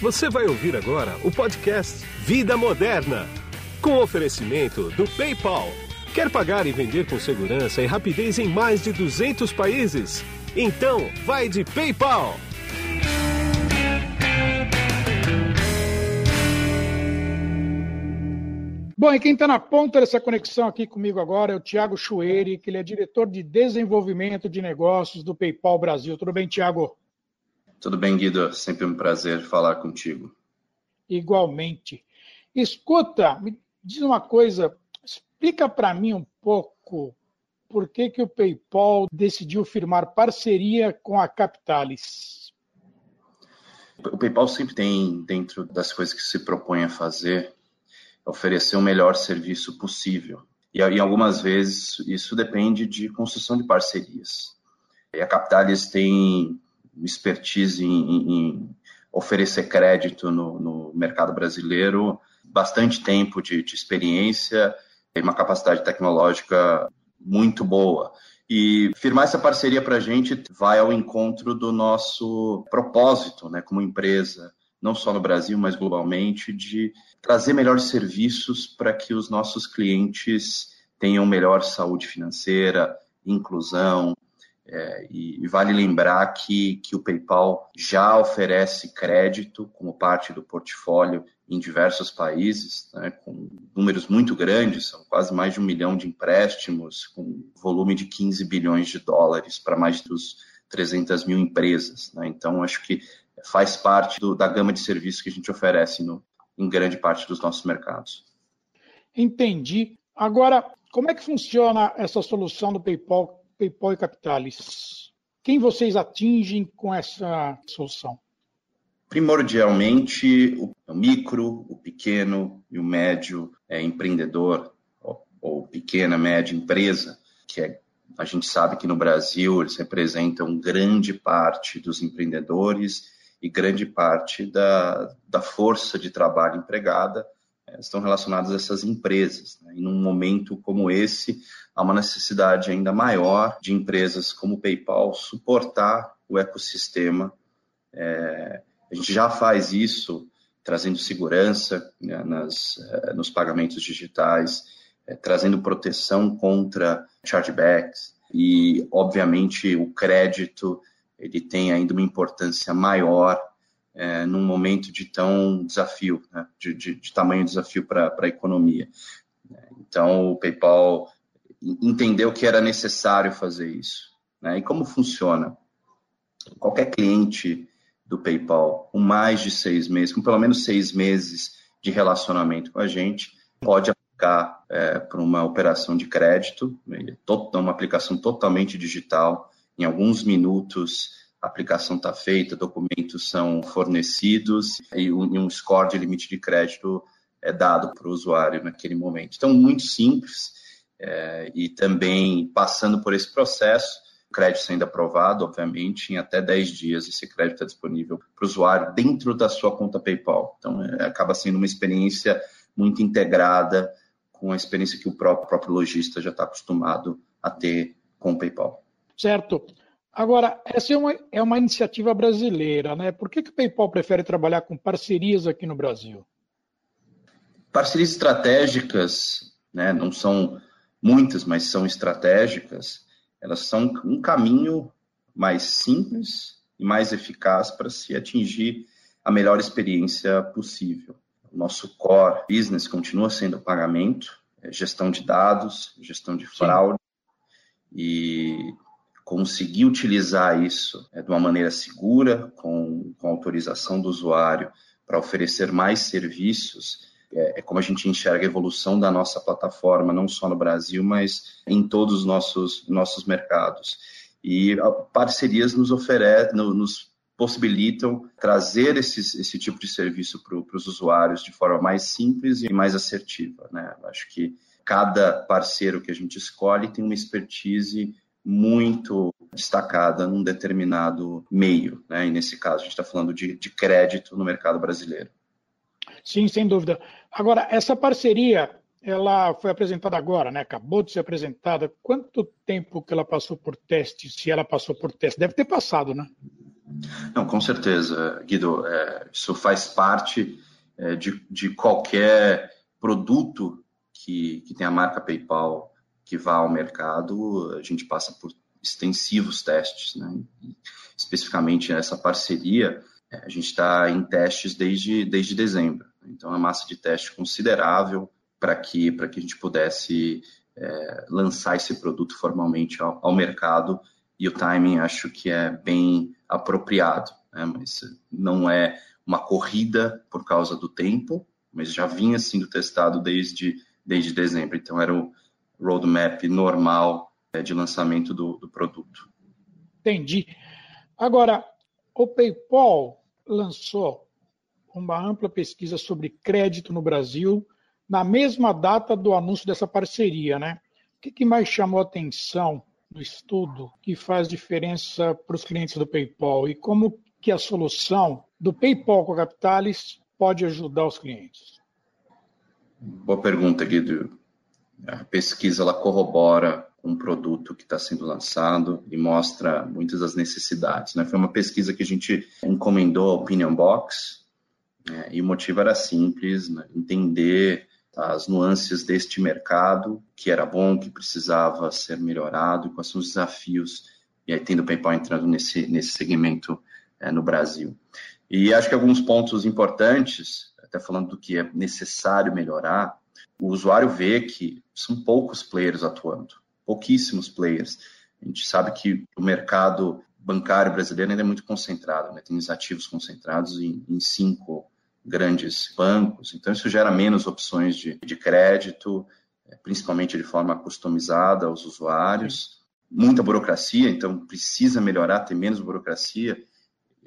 Você vai ouvir agora o podcast Vida Moderna, com oferecimento do PayPal. Quer pagar e vender com segurança e rapidez em mais de 200 países? Então, vai de PayPal! Bom, e quem está na ponta dessa conexão aqui comigo agora é o Tiago Chueri, que ele é diretor de desenvolvimento de negócios do PayPal Brasil. Tudo bem, Tiago? Tudo bem, Guido? Sempre um prazer falar contigo. Igualmente. Escuta, me diz uma coisa, explica para mim um pouco por que, que o PayPal decidiu firmar parceria com a Capitalis. O PayPal sempre tem, dentro das coisas que se propõe a fazer, oferecer o melhor serviço possível. E, e algumas vezes isso depende de construção de parcerias. E a Capitalis tem expertise em, em oferecer crédito no, no, mercado brasileiro, bastante tempo de, de experiência e uma capacidade tecnológica muito boa. E firmar essa parceria para a gente vai ao encontro do nosso propósito né, como empresa, não só no Brasil, mas globalmente, de trazer melhores serviços para que os nossos clientes tenham melhor saúde financeira, inclusão, é, e, e, vale lembrar que, que o PayPal já oferece crédito como parte do portfólio em diversos países, né, com números muito grandes, são quase mais de um milhão de empréstimos, com volume de 15 bilhões de dólares para mais de 300 mil empresas. Né? Então, acho que faz parte do, da gama de serviços que a gente oferece no, em grande parte dos nossos mercados. Entendi. Agora, como é que funciona essa solução do PayPal PayPal e Capitalis. Quem vocês atingem com essa solução? Primordialmente, o micro, o pequeno e o médio é, empreendedor, ou, ou pequena, média empresa, que é, a gente sabe que no Brasil eles representam grande parte dos empreendedores e grande parte da, da força de trabalho empregada estão relacionadas a essas empresas. Né? E num momento como esse, há uma necessidade ainda maior de empresas como o PayPal suportar o ecossistema. É, a gente já faz isso trazendo segurança né, nas, é, nos pagamentos digitais, é, trazendo proteção contra chargebacks e, obviamente, o crédito ele tem ainda uma importância maior é, num momento de tão desafio, né, de, de, de, tamanho desafio para a economia. Então, o PayPal entendeu que era necessário fazer isso. Né? E como funciona? Qualquer cliente do PayPal com mais de seis meses, com pelo menos seis meses de relacionamento com a gente, pode aplicar é, para uma operação de crédito, né? uma aplicação totalmente digital. Em alguns minutos, a aplicação está feita, documentos são fornecidos e um, score de limite de crédito é dado para o usuário naquele momento. Então, muito simples é, e também passando por esse processo, o crédito sendo aprovado, obviamente, em até 10 dias esse crédito está disponível para o usuário dentro da sua conta PayPal. Então, é, acaba sendo uma experiência muito integrada com a experiência que o próprio, próprio lojista já está acostumado a ter com o PayPal. Certo. Agora, essa é uma, é uma iniciativa brasileira, né? Por que, que o PayPal prefere trabalhar com parcerias aqui no Brasil? Parcerias estratégicas, né, não são muitas, mas são estratégicas, elas são um caminho mais simples e mais eficaz para se atingir a melhor experiência possível. O nosso core business continua sendo pagamento, é gestão de dados, gestão de fraude, Sim. e conseguir utilizar isso é, de uma maneira segura, com, com autorização do usuário, para oferecer mais serviços, é, é, como a gente enxerga a evolução da nossa plataforma, não só no Brasil, mas em todos os nossos, nossos mercados. E parcerias nos oferecem, nos possibilitam trazer esses, esse tipo de serviço para os usuários de forma mais simples e mais assertiva. Né? Acho que cada parceiro que a gente escolhe tem uma expertise muito destacada num determinado meio, né? e nesse caso a gente está falando de, de crédito no mercado brasileiro. Sim, sem dúvida. Agora, essa parceria, ela foi apresentada agora, né? Acabou de ser apresentada. Quanto tempo que ela passou por teste, se ela passou por teste? Deve ter passado, né? Não, com certeza, Guido. É, isso faz parte é, de, de qualquer produto que, que tem a marca PayPal que vá ao mercado. A gente passa por extensivos testes, né? especificamente essa parceria. É, a gente está em testes desde, desde dezembro. Então, é uma massa de teste considerável para que, que a gente pudesse é, lançar esse produto formalmente ao, ao, mercado e o timing acho que é bem apropriado, né? mas não é uma corrida por causa do tempo, mas já vinha sendo testado desde, desde dezembro, então era o roadmap normal é, de lançamento do, do produto. Entendi. Agora, o PayPal lançou uma ampla pesquisa sobre crédito no Brasil na mesma data do anúncio dessa parceria, né? O que, que mais chamou atenção no estudo que faz diferença para os clientes do PayPal e como que a solução do PayPal com a Capitalis pode ajudar os clientes? Boa pergunta, Guido. A pesquisa ela corrobora um produto que está sendo lançado e mostra muitas das necessidades. Né? Foi uma pesquisa que a gente encomendou ao Opinion Box né? e o motivo era simples, né? entender as nuances deste mercado, que era bom, que precisava ser melhorado, quais são os desafios, e aí tendo o PayPal entrando nesse, nesse segmento é, no Brasil. E acho que alguns pontos importantes, até falando do que é necessário melhorar, o usuário vê que são poucos players atuando, pouquíssimos players. A gente sabe que o mercado bancário brasileiro ainda é muito concentrado, né? tem os ativos concentrados em, em cinco grandes bancos, então isso gera menos opções de, de crédito, é, principalmente de forma customizada aos usuários, muita burocracia, então precisa melhorar, ter menos burocracia,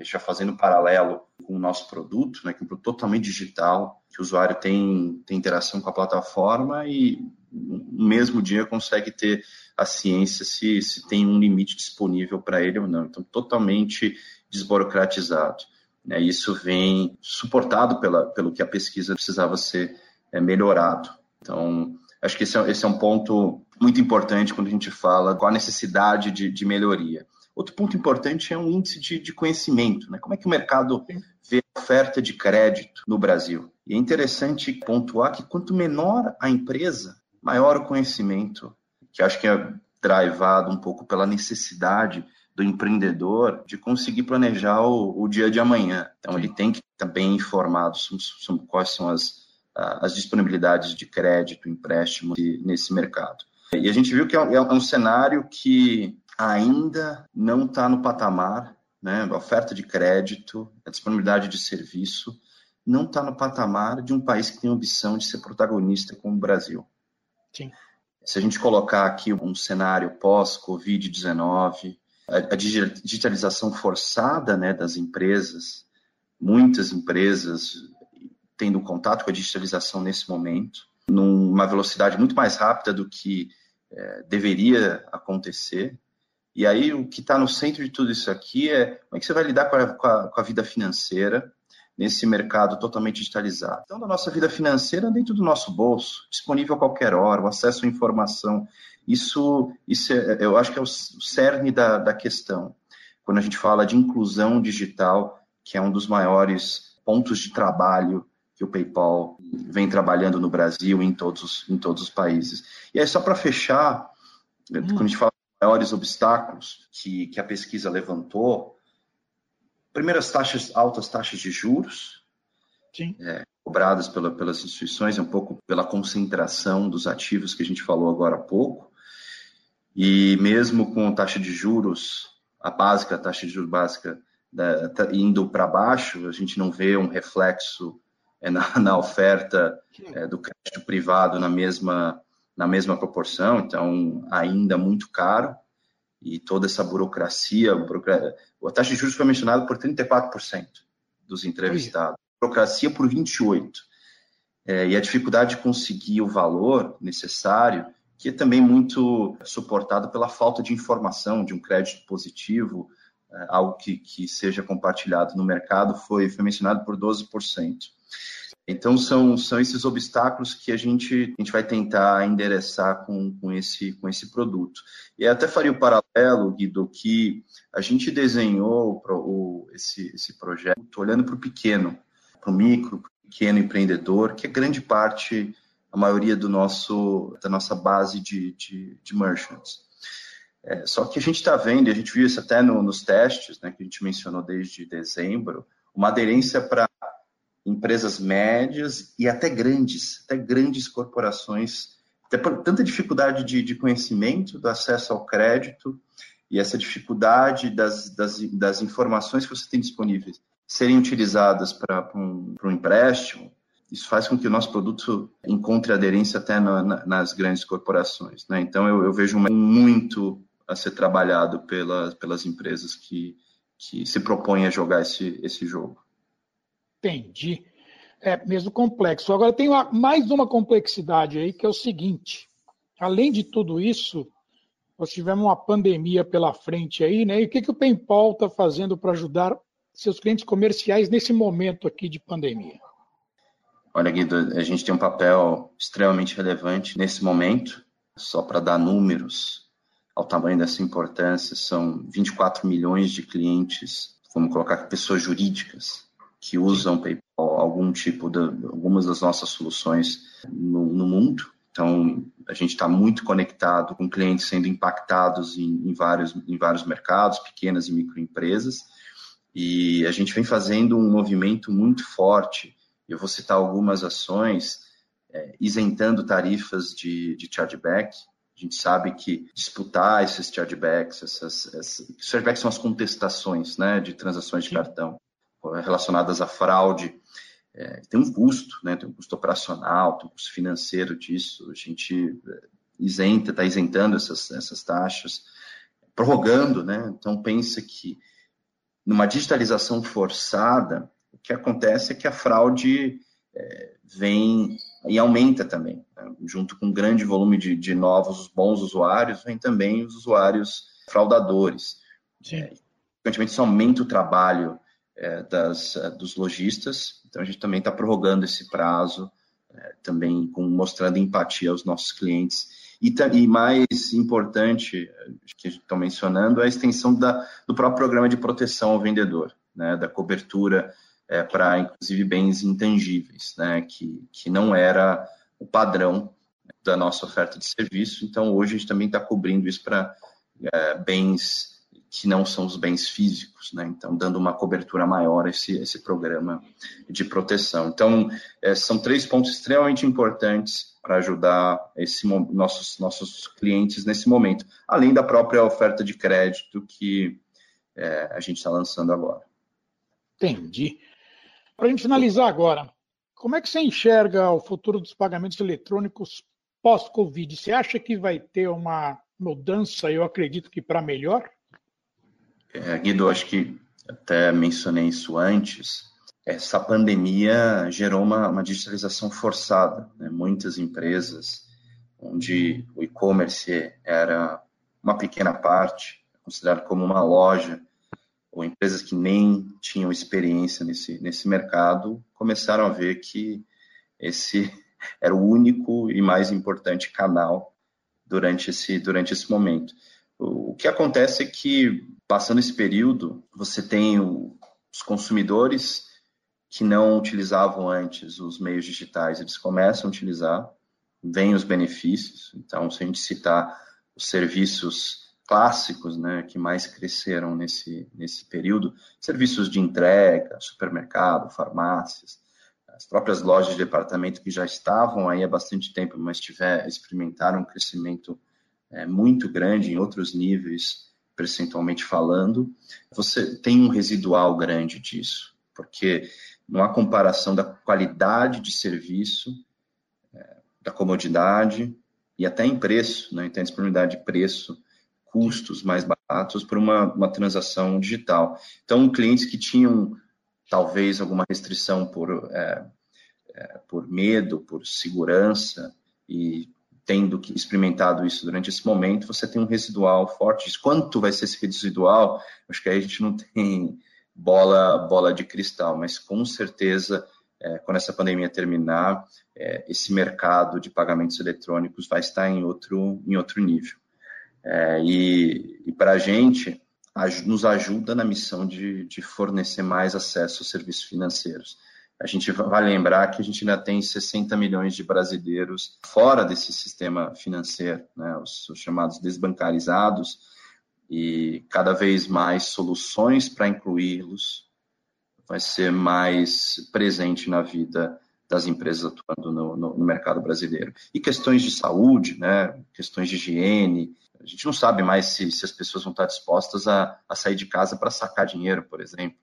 já fazendo paralelo com o nosso produto, né, que é um produto totalmente digital, que o usuário tem, tem interação com a plataforma e no mesmo dia consegue ter a ciência se, se tem um limite disponível para ele ou não. Então, totalmente desburocratizado. Né? Isso vem suportado pela, pelo que a pesquisa precisava ser é, melhorado. Então, acho que esse é, esse é, um ponto muito importante quando a gente fala com a necessidade de, de melhoria. Outro ponto importante é um índice de, de conhecimento. Né? Como é que o mercado vê a oferta de crédito no Brasil? E é interessante pontuar que quanto menor a empresa, maior o conhecimento, que acho que é drivado um pouco pela necessidade do empreendedor de conseguir planejar o, o dia de amanhã. Então, ele tem que estar bem informado sobre, sobre quais são as, as disponibilidades de crédito, empréstimo nesse mercado. E a gente viu que é um, é cenário que ainda não está no patamar, né? A oferta de crédito, a disponibilidade de serviço, não está no patamar de um país que tem a ambição de ser protagonista como o Brasil. Sim. Se a gente colocar aqui um cenário pós-Covid-19, a, digitalização forçada né, das empresas, muitas empresas tendo contato com a digitalização nesse momento, numa velocidade muito mais rápida do que é, deveria acontecer. E aí, o que está no centro de tudo isso aqui é como é que você vai lidar com a, com a, com a vida financeira nesse mercado totalmente digitalizado. Então, da nossa vida financeira dentro do nosso bolso, disponível a qualquer hora, o acesso à informação isso, isso é, eu acho que é o cerne da, da questão. Quando a gente fala de inclusão digital, que é um dos maiores pontos de trabalho que o PayPal vem trabalhando no Brasil e em todos, em todos os países. E aí, só para fechar, hum. quando a gente fala de maiores obstáculos que, que a pesquisa levantou, primeiras taxas, altas taxas de juros, é, cobradas pela, pelas instituições, é um pouco pela concentração dos ativos que a gente falou agora há pouco, e mesmo com taxa de juros, a básica, a taxa de juros básica da, tá indo para baixo, a gente não vê um reflexo é, na, na, oferta é, do crédito privado na mesma, na mesma proporção, então ainda muito caro, e toda essa burocracia, burocracia a taxa de juros foi mencionada por 34% dos entrevistados, burocracia por 28%. É, e a dificuldade de conseguir o valor necessário que é também muito suportado pela falta de informação de um crédito positivo, é, algo que, que seja compartilhado no mercado, foi, foi mencionado por 12%. Então, são, são esses obstáculos que a gente, a gente vai tentar endereçar com, com, esse, com esse produto. E até faria o paralelo, Guido, que a gente desenhou o, esse, esse projeto olhando para o pequeno, para o micro, para o pequeno empreendedor, que é grande parte, a maioria do nosso, da nossa base de, de, de merchants. É, só que a gente está vendo, e a gente viu isso até no, nos testes, né, que a gente mencionou desde dezembro, uma aderência para empresas médias e até grandes, até grandes corporações, até por tanta dificuldade de, de conhecimento, do acesso ao crédito e essa dificuldade das, das, das informações que você tem disponíveis serem utilizadas para um, um empréstimo, isso faz com que o nosso produto encontre aderência até na, na, nas grandes corporações. Né? Então, eu, eu, vejo muito a ser trabalhado pelas, pelas empresas que, que se propõem a jogar esse, esse jogo. Entendi. É mesmo complexo. Agora tem uma, mais uma complexidade aí, que é o seguinte: além de tudo isso, nós tivemos uma pandemia pela frente aí, né? E o que, que o PayPal está fazendo para ajudar seus clientes comerciais nesse momento aqui de pandemia? Olha, Guido, a gente tem um papel extremamente relevante nesse momento. Só para dar números ao tamanho dessa importância, são 24 milhões de clientes, vamos colocar pessoas jurídicas, que usam PayPal, algum tipo de algumas das nossas soluções no, no mundo. Então, a gente está muito conectado com clientes sendo impactados em, em, vários, em vários mercados, pequenas e microempresas, e a gente vem fazendo um movimento muito forte. Eu vou citar algumas ações, é, isentando tarifas de, de chargeback. A gente sabe que disputar esses chargebacks, essas, essas chargebacks são as contestações né, de transações de cartão relacionadas à fraude, é, tem um custo, né? Tem um custo operacional, tem um custo financeiro disso. A gente é, isenta, está isentando essas, essas taxas, prorrogando, né? Então pensa que numa digitalização forçada, o que acontece é que a fraude é, vem e aumenta também. Né? Junto com um grande volume de, de, novos bons usuários, vem também os usuários fraudadores. Sim. É, consequentemente, isso aumenta o trabalho é, das, é, dos lojistas. Então, a gente também está prorrogando esse prazo, é, também com, mostrando empatia aos nossos clientes. E, e mais importante, que gente está mencionando, é a extensão da, do próprio programa de proteção ao vendedor, né, da cobertura é, para, inclusive, bens intangíveis, né, que, que não era o padrão da nossa oferta de serviço. Então, hoje a gente também está cobrindo isso para é, bens que não são os bens físicos, né? Então, dando uma cobertura maior a esse, esse programa de proteção. Então, é, são três pontos extremamente importantes para ajudar esse, nossos, nossos clientes nesse momento, além da própria oferta de crédito que é, a gente está lançando agora. Entendi. Para a gente finalizar agora, como é que você enxerga o futuro dos pagamentos eletrônicos pós-Covid? Você acha que vai ter uma mudança, eu acredito que para melhor? É, Guido, acho que até mencionei isso antes. Essa pandemia gerou uma, uma digitalização forçada. Né? Muitas empresas, onde o e-commerce era uma pequena parte, considerado como uma loja, ou empresas que nem tinham experiência nesse, nesse mercado, começaram a ver que esse era o único e mais importante canal durante esse, durante esse momento. O que acontece é que, passando esse período, você tem os consumidores que não utilizavam antes os meios digitais, eles começam a utilizar, vêm os benefícios. Então, se a gente citar os serviços clássicos, né, que mais cresceram nesse, nesse período, serviços de entrega, supermercado, farmácias, as próprias lojas de departamento que já estavam aí há bastante tempo, mas tiver, experimentaram um crescimento é, muito grande em outros níveis, percentualmente falando, você tem um residual grande disso, porque não há comparação da qualidade de serviço, é, da comodidade e até em preço, né? então disponibilidade de preço, custos mais baratos para uma, uma transação digital. Então, clientes que tinham talvez alguma restrição por, é, é, por medo, por segurança, e tendo experimentado isso durante esse momento, você tem um residual forte. Quanto vai ser esse residual? Acho que aí a gente não tem bola, bola de cristal, mas com certeza é, quando essa pandemia terminar, é, esse mercado de pagamentos eletrônicos vai estar em outro, em outro nível. É, e, e para a gente, nos ajuda na missão de, de fornecer mais acesso aos serviços financeiros. A gente vai lembrar que a gente ainda tem 60 milhões de brasileiros fora desse sistema financeiro, né, os, os chamados desbancarizados, e cada vez mais soluções para incluí-los vai ser mais presente na vida das empresas atuando no, no, no, mercado brasileiro. E questões de saúde, né, questões de higiene, a gente não sabe mais se, se as pessoas vão estar dispostas a, a sair de casa para sacar dinheiro, por exemplo,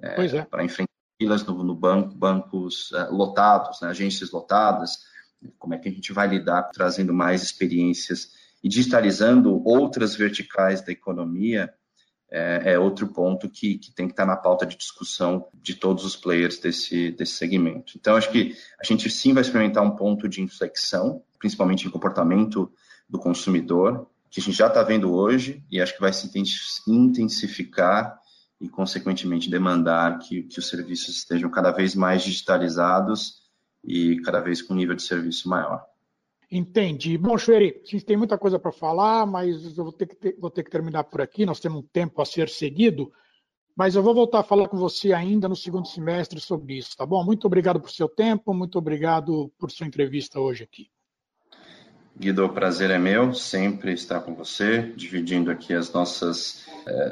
é, é. para enfrentar filas no, no, banco, bancos é, lotados, né, agências lotadas. Como é que a gente vai lidar trazendo mais experiências e digitalizando outras verticais da economia é, é outro ponto que, que, tem que estar na pauta de discussão de todos os players desse, desse segmento. Então, acho que a gente sim vai experimentar um ponto de inflexão, principalmente em comportamento do consumidor, que a gente já está vendo hoje e acho que vai se intensificar e, consequentemente, demandar que, que os serviços estejam cada vez mais digitalizados e cada vez com um nível de serviço maior. Entendi. Bom, Chueri, a gente tem muita coisa para falar, mas eu vou ter, que ter, vou ter que terminar por aqui. Nós temos um tempo a ser seguido, mas eu vou voltar a falar com você ainda no segundo semestre sobre isso, tá bom? Muito obrigado por seu tempo, muito obrigado por sua entrevista hoje aqui. Guido, o prazer é meu, sempre estar com você, dividindo aqui as nossas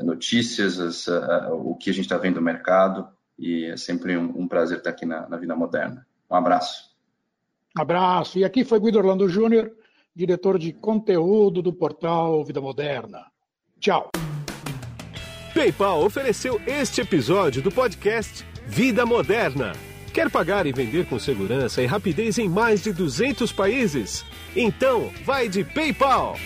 notícias, as, o que a gente está vendo no mercado, e é sempre um, um prazer estar aqui na, na, Vida Moderna. Um abraço. Abraço. E aqui foi Guido Orlando Júnior, diretor de conteúdo do portal Vida Moderna. Tchau. PayPal ofereceu este episódio do podcast Vida Moderna. Quer pagar e vender com segurança e rapidez em mais de 200 países? Então, vai de PayPal!